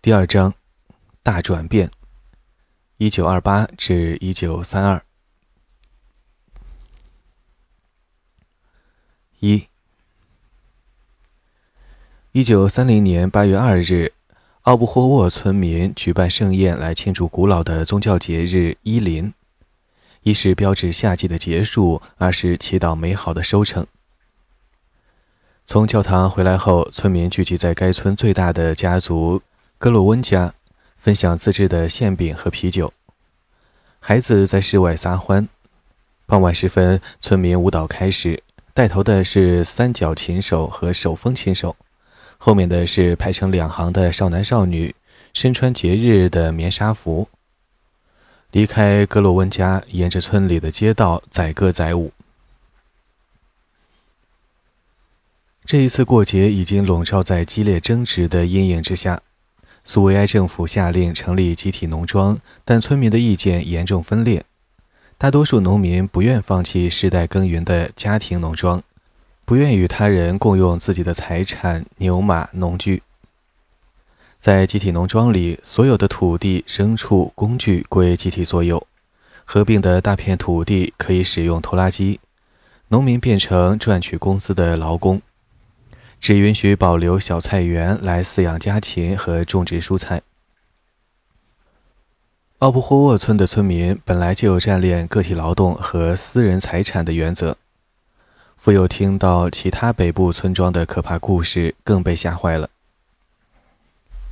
第二章，大转变。一九二八至一九三二。一，一九三零年八月二日，奥布霍沃村民举办盛宴来庆祝古老的宗教节日伊林，一是标志夏季的结束，二是祈祷美好的收成。从教堂回来后，村民聚集在该村最大的家族。格洛温家分享自制的馅饼和啤酒，孩子在室外撒欢。傍晚时分，村民舞蹈开始，带头的是三角琴手和手风琴手，后面的是排成两行的少男少女，身穿节日的棉纱服。离开格洛温家，沿着村里的街道载歌载舞。这一次过节已经笼罩在激烈争执的阴影之下。苏维埃政府下令成立集体农庄，但村民的意见严重分裂。大多数农民不愿放弃世代耕耘的家庭农庄，不愿与他人共用自己的财产——牛马、农具。在集体农庄里，所有的土地、牲畜、工具归集体所有。合并的大片土地可以使用拖拉机，农民变成赚取工资的劳工。只允许保留小菜园来饲养家禽和种植蔬菜。奥布霍沃村的村民本来就有占恋个体劳动和私人财产的原则，复又听到其他北部村庄的可怕故事，更被吓坏了。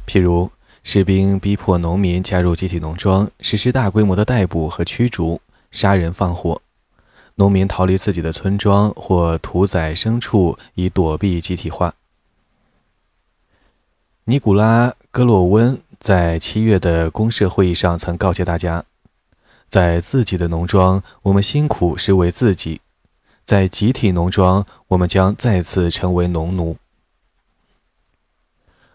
譬如，士兵逼迫农民加入集体农庄，实施大规模的逮捕和驱逐，杀人放火。农民逃离自己的村庄或屠宰牲畜以躲避集体化。尼古拉·戈洛温在七月的公社会议上曾告诫大家：“在自己的农庄，我们辛苦是为自己；在集体农庄，我们将再次成为农奴。”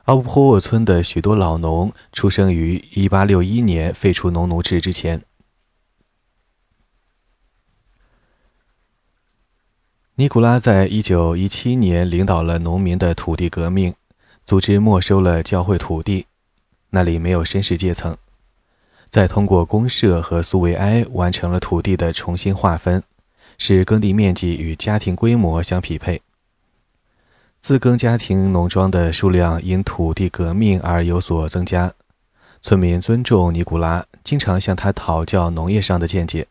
奥布霍沃村的许多老农出生于1861年废除农奴制之前。尼古拉在一九一七年领导了农民的土地革命，组织没收了教会土地，那里没有绅士阶层。再通过公社和苏维埃完成了土地的重新划分，使耕地面积与家庭规模相匹配。自耕家庭农庄的数量因土地革命而有所增加。村民尊重尼古拉，经常向他讨教农业上的见解。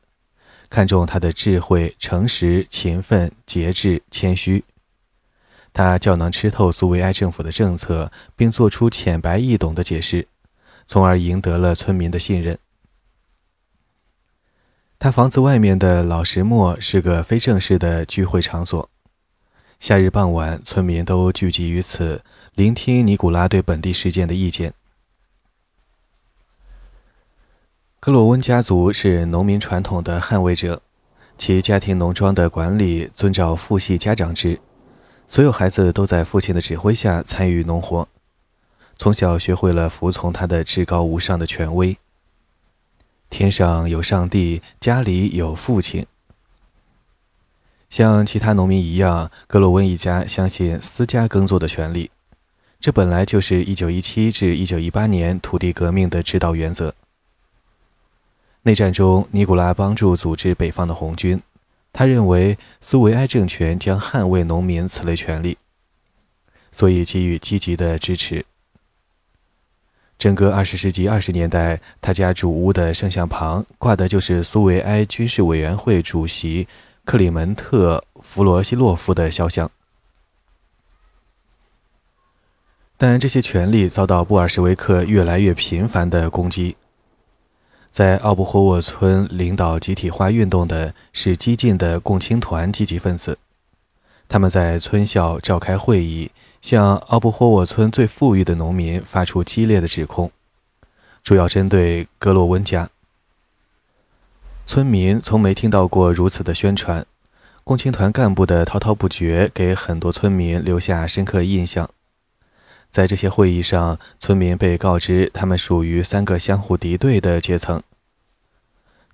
看重他的智慧、诚实、勤奋、节制、谦虚。他较能吃透苏维埃政府的政策，并做出浅白易懂的解释，从而赢得了村民的信任。他房子外面的老石磨是个非正式的聚会场所，夏日傍晚，村民都聚集于此，聆听尼古拉对本地事件的意见。格洛温家族是农民传统的捍卫者，其家庭农庄的管理遵照父系家长制，所有孩子都在父亲的指挥下参与农活，从小学会了服从他的至高无上的权威。天上有上帝，家里有父亲。像其他农民一样，格洛温一家相信私家耕作的权利，这本来就是1917至1918年土地革命的指导原则。内战中，尼古拉帮助组织北方的红军。他认为苏维埃政权将捍卫农民此类权利，所以给予积极的支持。整个二十世纪二十年代，他家主屋的圣像旁挂的就是苏维埃军事委员会主席克里门特·弗罗西洛夫的肖像。但这些权利遭到布尔什维克越来越频繁的攻击。在奥布霍沃村领导集体化运动的是激进的共青团积极分子，他们在村校召开会议，向奥布霍沃村最富裕的农民发出激烈的指控，主要针对格洛温家。村民从没听到过如此的宣传，共青团干部的滔滔不绝给很多村民留下深刻印象。在这些会议上，村民被告知他们属于三个相互敌对的阶层：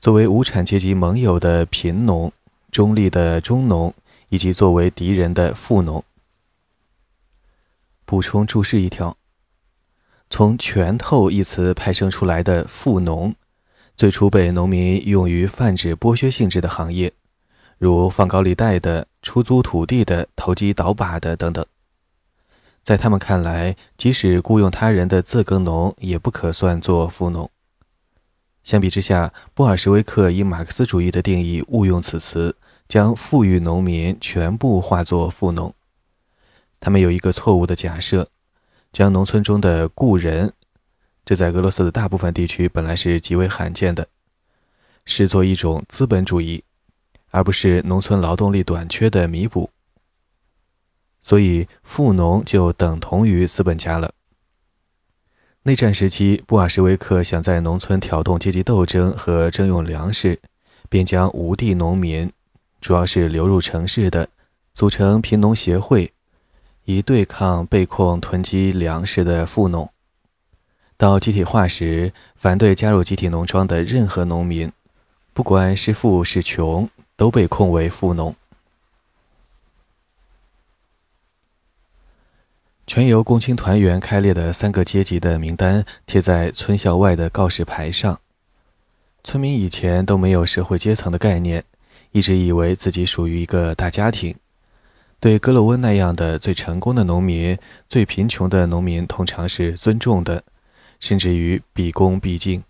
作为无产阶级盟友的贫农、中立的中农，以及作为敌人的富农。补充注释一条：从“拳头”一词派生出来的富农，最初被农民用于泛指剥削性质的行业，如放高利贷的、出租土地的、投机倒把的等等。在他们看来，即使雇佣他人的自耕农也不可算作富农。相比之下，布尔什维克以马克思主义的定义误用此词，将富裕农民全部化作富农。他们有一个错误的假设，将农村中的雇人，这在俄罗斯的大部分地区本来是极为罕见的，视作一种资本主义，而不是农村劳动力短缺的弥补。所以，富农就等同于资本家了。内战时期，布尔什维克想在农村挑动阶级斗争和征用粮食，便将无地农民，主要是流入城市的，组成贫农协会，以对抗被控囤积粮食的富农。到集体化时，反对加入集体农庄的任何农民，不管是富是穷，都被控为富农。全由共青团员开列的三个阶级的名单贴在村校外的告示牌上。村民以前都没有社会阶层的概念，一直以为自己属于一个大家庭。对格洛温那样的最成功的农民，最贫穷的农民通常是尊重的，甚至于毕恭毕敬。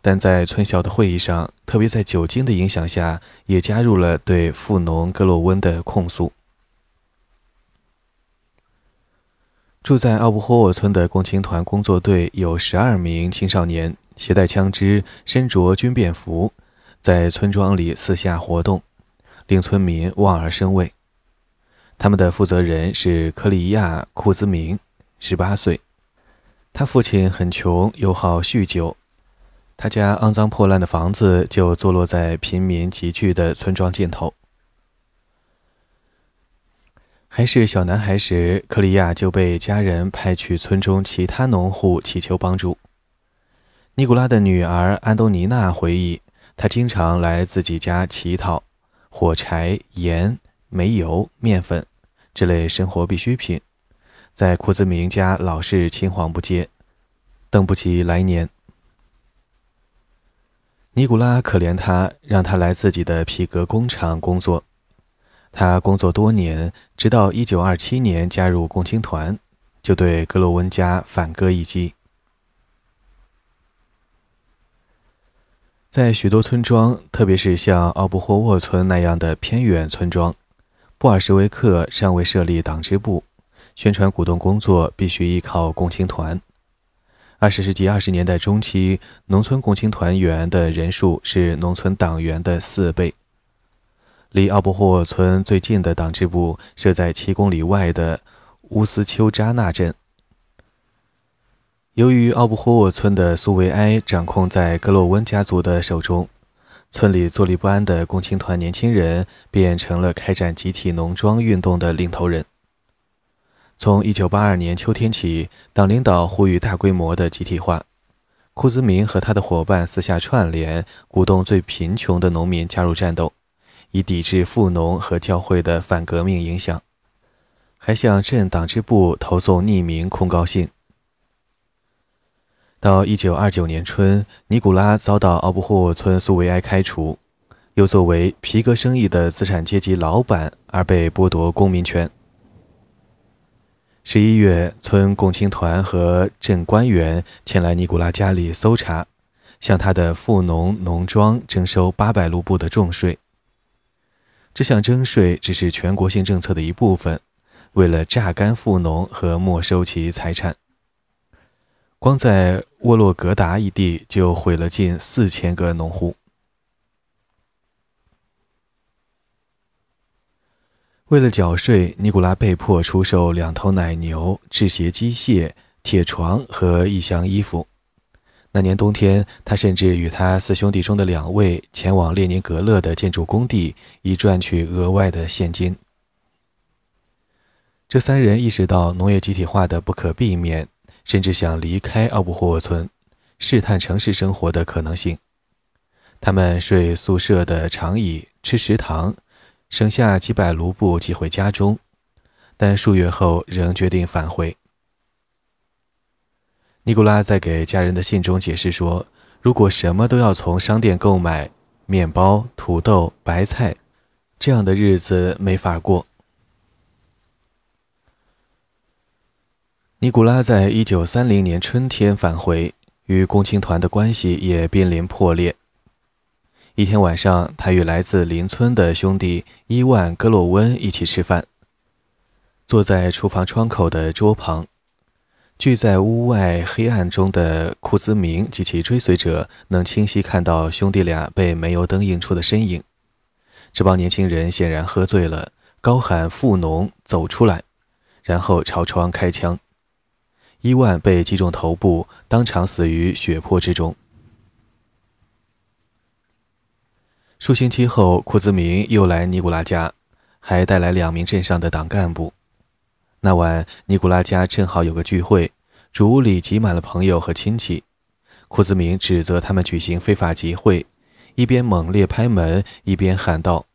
但在村校的会议上，特别在酒精的影响下，也加入了对富农格洛温的控诉。住在奥布霍沃村的共青团工作队有十二名青少年，携带枪支，身着军便服，在村庄里四下活动，令村民望而生畏。他们的负责人是克里亚·库兹明，十八岁。他父亲很穷，又好酗酒，他家肮脏破烂的房子就坐落在贫民集聚的村庄尽头。还是小男孩时，克里亚就被家人派去村中其他农户祈求帮助。尼古拉的女儿安东尼娜回忆，他经常来自己家乞讨火柴、盐、煤油、面粉这类生活必需品，在库兹明家老是青黄不接，等不及来年。尼古拉可怜他，让他来自己的皮革工厂工作。他工作多年，直到1927年加入共青团，就对格罗温家反戈一击。在许多村庄，特别是像奥布霍沃村那样的偏远村庄，布尔什维克尚未设立党支部，宣传鼓动工作必须依靠共青团。二十世纪二十年代中期，农村共青团员的人数是农村党员的四倍。离奥布霍沃村最近的党支部设在七公里外的乌斯丘扎纳镇。由于奥布霍沃村的苏维埃掌控在格洛温家族的手中，村里坐立不安的共青团年轻人便成了开展集体农庄运动的领头人。从1982年秋天起，党领导呼吁大规模的集体化。库兹明和他的伙伴私下串联，鼓动最贫穷的农民加入战斗。以抵制富农和教会的反革命影响，还向镇党支部投送匿名控告信。到1929年春，尼古拉遭到奥布霍村苏维埃开除，又作为皮革生意的资产阶级老板而被剥夺公民权。十一月，村共青团和镇官员前来尼古拉家里搜查，向他的富农农庄征收八百卢布的重税。这项征税只是全国性政策的一部分，为了榨干富农和没收其财产。光在沃洛格达一地就毁了近四千个农户。为了缴税，尼古拉被迫出售两头奶牛、制鞋机械、铁床和一箱衣服。那年冬天，他甚至与他四兄弟中的两位前往列宁格勒的建筑工地，以赚取额外的现金。这三人意识到农业集体化的不可避免，甚至想离开奥布霍沃村，试探城市生活的可能性。他们睡宿舍的长椅，吃食堂，省下几百卢布寄回家中，但数月后仍决定返回。尼古拉在给家人的信中解释说：“如果什么都要从商店购买，面包、土豆、白菜，这样的日子没法过。”尼古拉在一九三零年春天返回，与共青团的关系也濒临破裂。一天晚上，他与来自邻村的兄弟伊万·戈洛温一起吃饭，坐在厨房窗口的桌旁，聚在屋外黑暗中的库兹明及其追随者能清晰看到兄弟俩被煤油灯映出的身影。这帮年轻人显然喝醉了，高喊“富农走出来”，然后朝窗开枪。伊万被击中头部，当场死于血泊之中。数星期后，库兹明又来尼古拉家，还带来两名镇上的党干部。那晚，尼古拉家正好有个聚会，主屋里挤满了朋友和亲戚。库兹明指责他们举行非法集会，一边猛烈拍门，一边喊道：“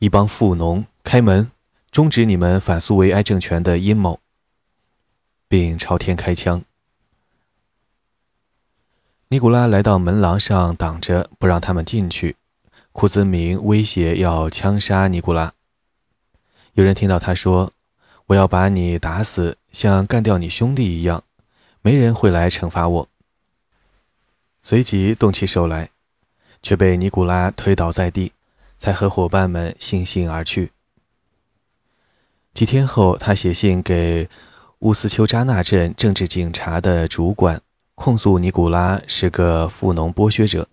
一帮富农，开门，终止你们反苏维埃政权的阴谋！”并朝天开枪。尼古拉来到门廊上挡着，不让他们进去。库兹明威胁要枪杀尼古拉。有人听到他说：“我要把你打死，像干掉你兄弟一样，没人会来惩罚我。”随即动起手来，却被尼古拉推倒在地，才和伙伴们悻悻而去。几天后，他写信给。乌斯丘扎纳镇政治警察的主管控诉尼古拉是个富农剥削者。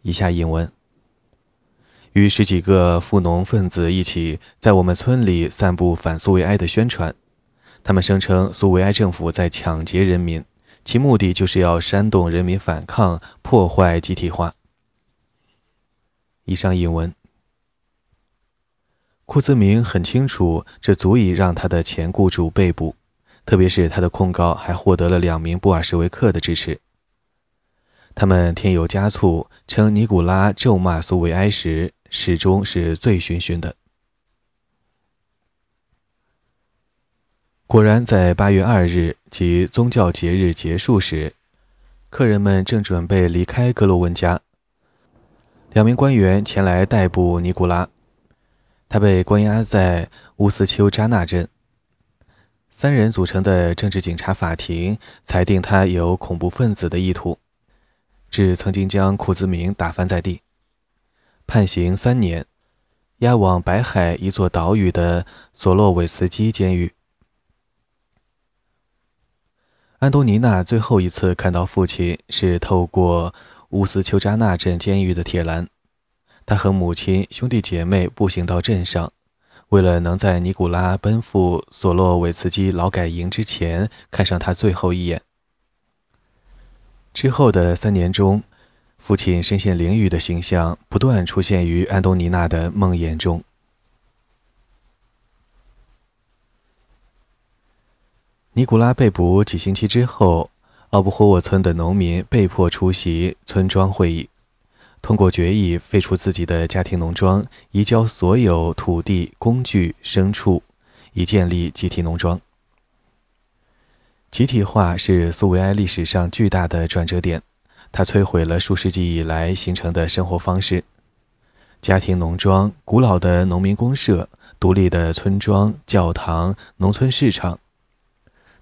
以下引文：与十几个富农分子一起在我们村里散布反苏维埃的宣传，他们声称苏维埃政府在抢劫人民，其目的就是要煽动人民反抗，破坏集体化。以上引文。库兹明很清楚，这足以让他的前雇主被捕，特别是他的控告还获得了两名布尔什维克的支持。他们添油加醋，称尼古拉咒骂苏维埃时始终是醉醺醺的。果然，在八月二日即宗教节日结束时，客人们正准备离开格罗温家，两名官员前来逮捕尼古拉。他被关押在乌斯丘扎纳镇。三人组成的政治警察法庭裁定他有恐怖分子的意图，指曾经将库兹明打翻在地，判刑三年，押往白海一座岛屿的索洛韦茨基监狱。安东尼娜最后一次看到父亲是透过乌斯丘扎纳镇监狱的铁栏。他和母亲、兄弟姐妹步行到镇上，为了能在尼古拉奔赴索洛韦茨基劳改营之前看上他最后一眼。之后的三年中，父亲身陷囹圄的形象不断出现于安东尼娜的梦魇中。尼古拉被捕几星期之后，奥布霍沃村的农民被迫出席村庄会议。通过决议废除自己的家庭农庄，移交所有土地、工具、牲畜，以建立集体农庄。集体化是苏维埃历史上巨大的转折点，它摧毁了数世纪以来形成的生活方式：家庭农庄、古老的农民公社、独立的村庄、教堂、农村市场。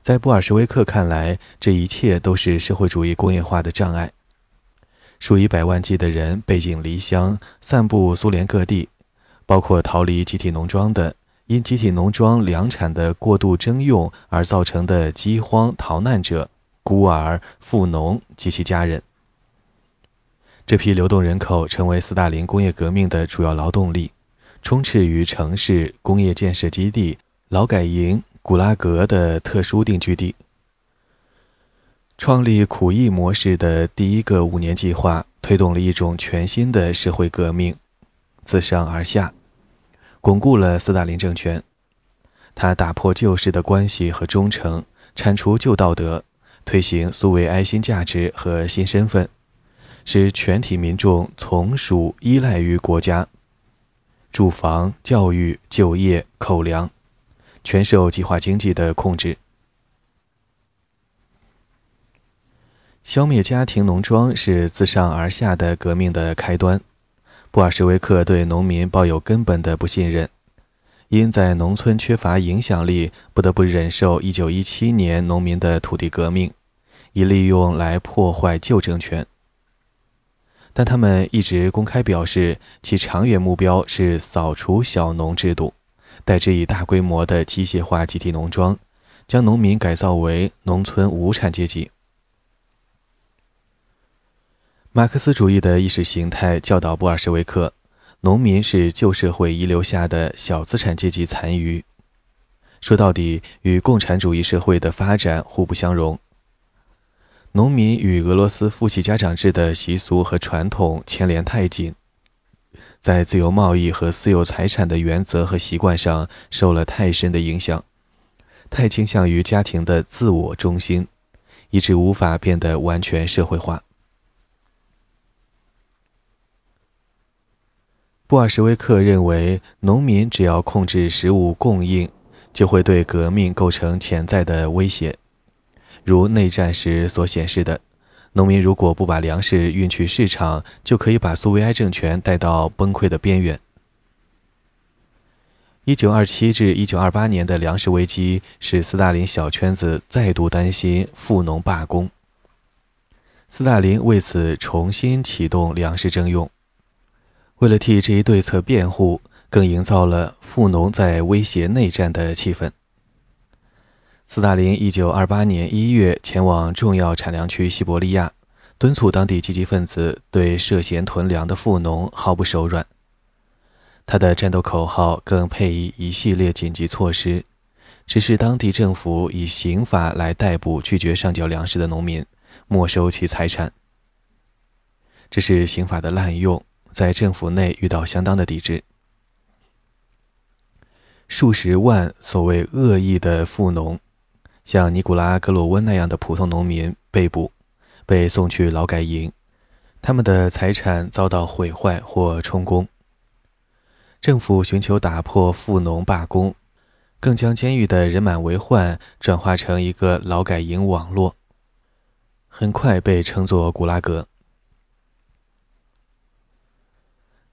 在布尔什维克看来，这一切都是社会主义工业化的障碍。数以百万计的人背井离乡，散布苏联各地，包括逃离集体农庄的，因集体农庄粮产的过度征用而造成的饥荒逃难者、孤儿、富农及其家人。这批流动人口成为斯大林工业革命的主要劳动力，充斥于城市、工业建设基地、劳改营、古拉格的特殊定居地。创立苦役模式的第一个五年计划，推动了一种全新的社会革命，自上而下，巩固了斯大林政权。他打破旧式的关系和忠诚，铲除旧道德，推行苏维埃新价值和新身份，使全体民众从属依赖于国家，住房、教育、就业、口粮，全受计划经济的控制。消灭家庭农庄是自上而下的革命的开端。布尔什维克对农民抱有根本的不信任，因在农村缺乏影响力，不得不忍受1917年农民的土地革命，以利用来破坏旧政权。但他们一直公开表示，其长远目标是扫除小农制度，代之以大规模的机械化集体农庄，将农民改造为农村无产阶级。马克思主义的意识形态教导布尔什维克，农民是旧社会遗留下的小资产阶级残余，说到底与共产主义社会的发展互不相容。农民与俄罗斯父系家长制的习俗和传统牵连太紧，在自由贸易和私有财产的原则和习惯上受了太深的影响，太倾向于家庭的自我中心，以致无法变得完全社会化。布尔什维克认为，农民只要控制食物供应，就会对革命构成潜在的威胁。如内战时所显示的，农民如果不把粮食运去市场，就可以把苏维埃政权带到崩溃的边缘。1927至1928年的粮食危机使斯大林小圈子再度担心富农罢工，斯大林为此重新启动粮食征用。为了替这一对策辩护，更营造了富农在威胁内战的气氛。斯大林1928年1月前往重要产粮区西伯利亚，敦促当地积极分子对涉嫌囤粮的富农毫不手软。他的战斗口号更配以一系列紧急措施，指示当地政府以刑法来逮捕拒绝上缴粮食的农民，没收其财产。这是刑法的滥用。在政府内遇到相当的抵制，数十万所谓恶意的富农，像尼古拉·格罗温那样的普通农民被捕，被送去劳改营，他们的财产遭到毁坏或充公。政府寻求打破富农罢工，更将监狱的人满为患转化成一个劳改营网络，很快被称作“古拉格”。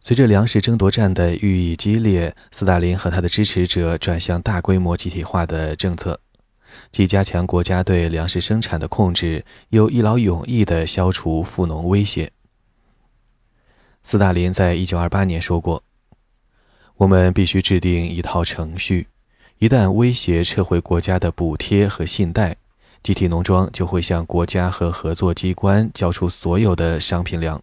随着粮食争夺战的愈益激烈，斯大林和他的支持者转向大规模集体化的政策，既加强国家对粮食生产的控制，又一劳永逸地消除富农威胁。斯大林在一九二八年说过：“我们必须制定一套程序，一旦威胁撤回国家的补贴和信贷，集体农庄就会向国家和合作机关交出所有的商品粮。”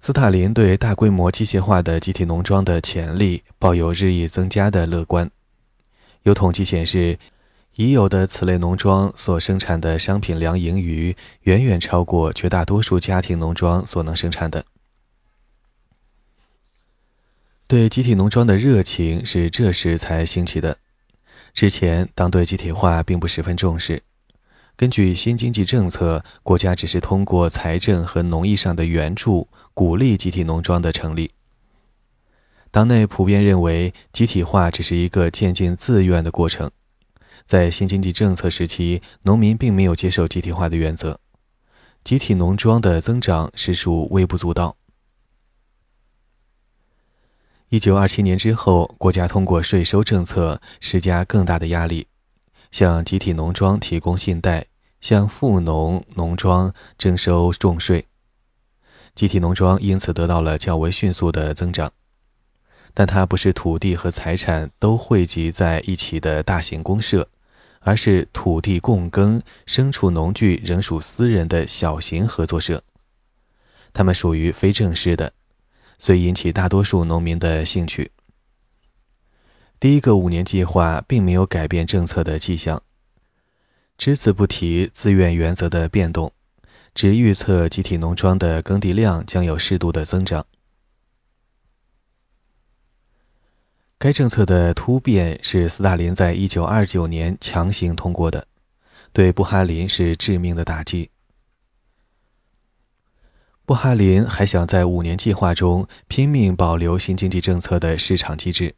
斯大林对大规模机械化的集体农庄的潜力抱有日益增加的乐观。有统计显示，已有的此类农庄所生产的商品粮盈余远远超过绝大多数家庭农庄所能生产的。对集体农庄的热情是这时才兴起的，之前当对集体化并不十分重视。根据新经济政策，国家只是通过财政和农业上的援助，鼓励集体农庄的成立。党内普遍认为，集体化只是一个渐进自愿的过程。在新经济政策时期，农民并没有接受集体化的原则，集体农庄的增长实属微不足道。一九二七年之后，国家通过税收政策施加更大的压力。向集体农庄提供信贷，向富农农庄征收重税，集体农庄因此得到了较为迅速的增长。但它不是土地和财产都汇集在一起的大型公社，而是土地共耕、牲畜农具仍属私人的小型合作社。它们属于非正式的，虽引起大多数农民的兴趣。第一个五年计划并没有改变政策的迹象，只字不提自愿原则的变动，只预测集体农庄的耕地量将有适度的增长。该政策的突变是斯大林在一九二九年强行通过的，对布哈林是致命的打击。布哈林还想在五年计划中拼命保留新经济政策的市场机制。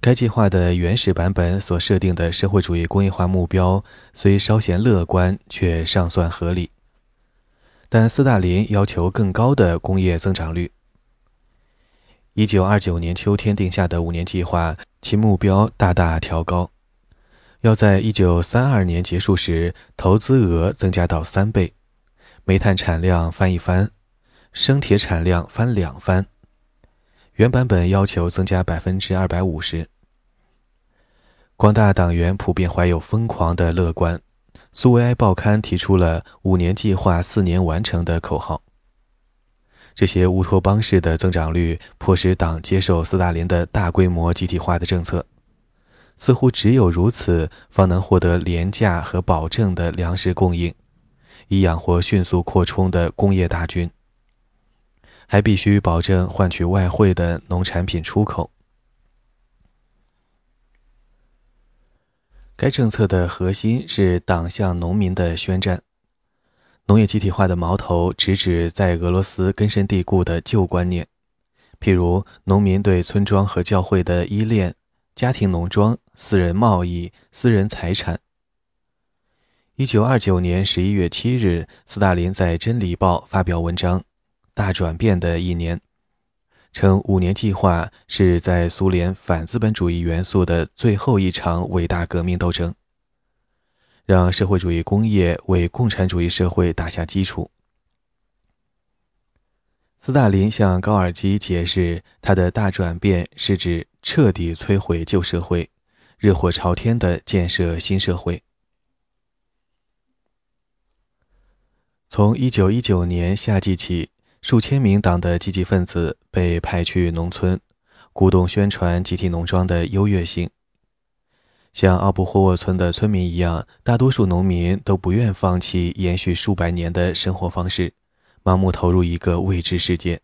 该计划的原始版本所设定的社会主义工业化目标虽稍显乐观，却尚算合理。但斯大林要求更高的工业增长率。一九二九年秋天定下的五年计划，其目标大大调高，要在一九三二年结束时，投资额增加到三倍，煤炭产量翻一番，生铁产量翻两番。原版本要求增加百分之二百五十。广大党员普遍怀有疯狂的乐观。苏维埃报刊提出了“五年计划，四年完成”的口号。这些乌托邦式的增长率迫使党接受斯大林的大规模集体化的政策。似乎只有如此，方能获得廉价和保证的粮食供应，以养活迅速扩充的工业大军。还必须保证换取外汇的农产品出口。该政策的核心是党向农民的宣战。农业集体化的矛头直指在俄罗斯根深蒂固的旧观念，譬如农民对村庄和教会的依恋、家庭农庄、私人贸易、私人财产。一九二九年十一月七日，斯大林在《真理报》发表文章，《大转变的一年》。称五年计划是在苏联反资本主义元素的最后一场伟大革命斗争，让社会主义工业为共产主义社会打下基础。斯大林向高尔基解释，他的大转变是指彻底摧毁旧社会，热火朝天地建设新社会。从一九一九年夏季起。数千名党的积极分子被派去农村，鼓动宣传集体农庄的优越性。像奥布霍沃村的村民一样，大多数农民都不愿放弃延续数百年的生活方式，盲目投入一个未知世界。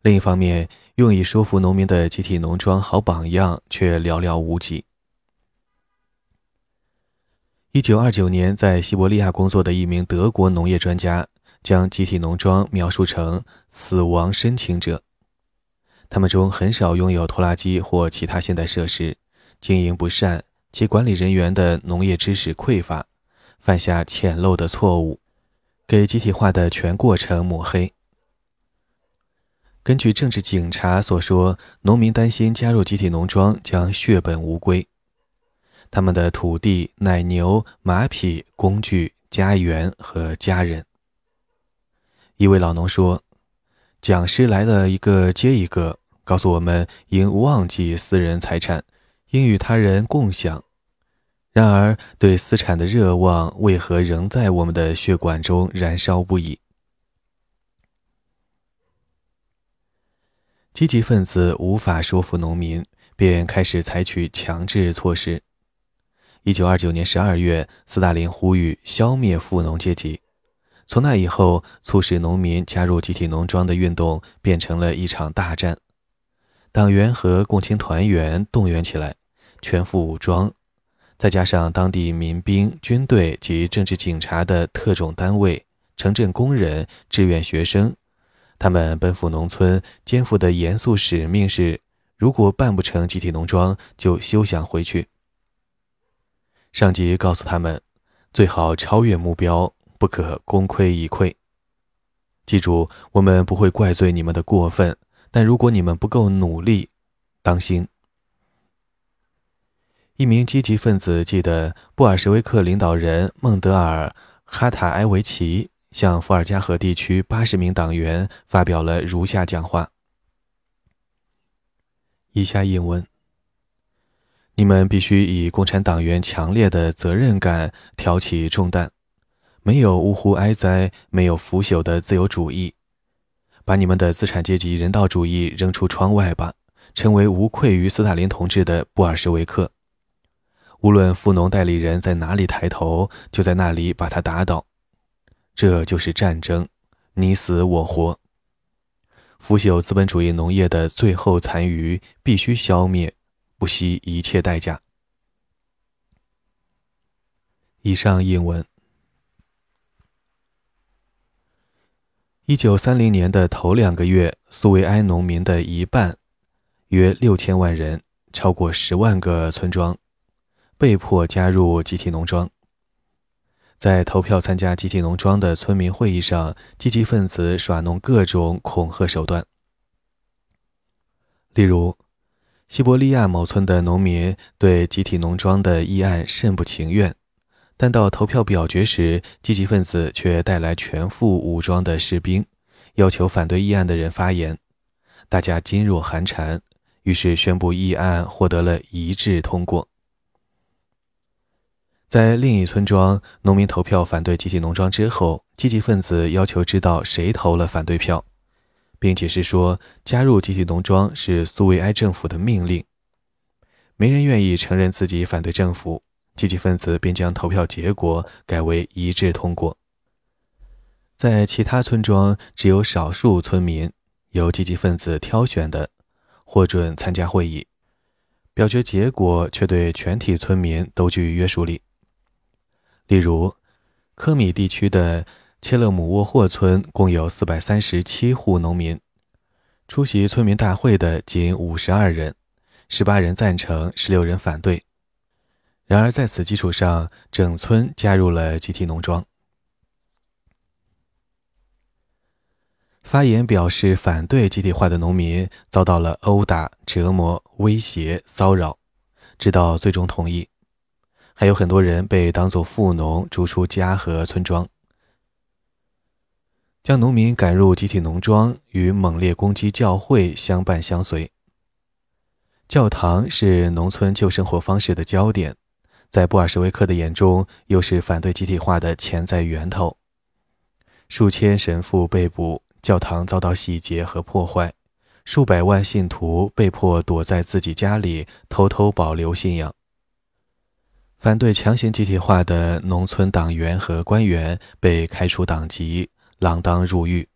另一方面，用以说服农民的集体农庄好榜样却寥寥无几。一九二九年，在西伯利亚工作的一名德国农业专家。将集体农庄描述成死亡申请者，他们中很少拥有拖拉机或其他现代设施，经营不善，其管理人员的农业知识匮乏，犯下浅陋的错误，给集体化的全过程抹黑。根据政治警察所说，农民担心加入集体农庄将血本无归，他们的土地、奶牛、马匹、工具、家园和家人。一位老农说：“讲师来了一个接一个，告诉我们应忘记私人财产，应与他人共享。然而，对私产的热望为何仍在我们的血管中燃烧不已？”积极分子无法说服农民，便开始采取强制措施。一九二九年十二月，斯大林呼吁消灭富农阶级。从那以后，促使农民加入集体农庄的运动变成了一场大战。党员和共青团员动员起来，全副武装，再加上当地民兵、军队及政治警察的特种单位、城镇工人、志愿学生，他们奔赴农村，肩负的严肃使命是：如果办不成集体农庄，就休想回去。上级告诉他们，最好超越目标。不可功亏一篑。记住，我们不会怪罪你们的过分，但如果你们不够努力，当心。一名积极分子记得，布尔什维克领导人孟德尔·哈塔埃维奇向伏尔加河地区八十名党员发表了如下讲话。以下引文：你们必须以共产党员强烈的责任感挑起重担。没有呜呼哀哉，没有腐朽的自由主义，把你们的资产阶级人道主义扔出窗外吧，成为无愧于斯大林同志的布尔什维克。无论富农代理人在哪里抬头，就在那里把他打倒。这就是战争，你死我活。腐朽资本主义农业的最后残余必须消灭，不惜一切代价。以上英文。一九三零年的头两个月，苏维埃农民的一半，约六千万人，超过十万个村庄，被迫加入集体农庄。在投票参加集体农庄的村民会议上，积极分子耍弄各种恐吓手段。例如，西伯利亚某村的农民对集体农庄的议案甚不情愿，但到投票表决时，积极分子却带来全副武装的士兵，要求反对议案的人发言。大家噤若寒蝉，于是宣布议案获得了一致通过。在另一村庄，农民投票反对集体农庄之后，积极分子要求知道谁投了反对票，并解释说加入集体农庄是苏维埃政府的命令。没人愿意承认自己反对政府，积极分子便将投票结果改为一致通过。在其他村庄，只有少数村民由积极分子挑选的获准参加会议，表决结果却对全体村民都具约束力。例如，科米地区的切勒姆沃霍村共有四百三十七户农民，出席村民大会的仅五十二人，十八人赞成，十六人反对。然而，在此基础上，整村加入了集体农庄。发言表示反对集体化的农民遭到了殴打、折磨、威胁、骚扰，直到最终同意。还有很多人被当作富农逐出家和村庄，将农民赶入集体农庄与猛烈攻击教会相伴相随。教堂是农村旧生活方式的焦点，在布尔什维克的眼中，又是反对集体化的潜在源头。数千神父被捕，教堂遭到洗劫和破坏，数百万信徒被迫躲在自己家里，偷偷保留信仰。反对强行集体化的农村党员和官员被开除党籍，锒铛入狱。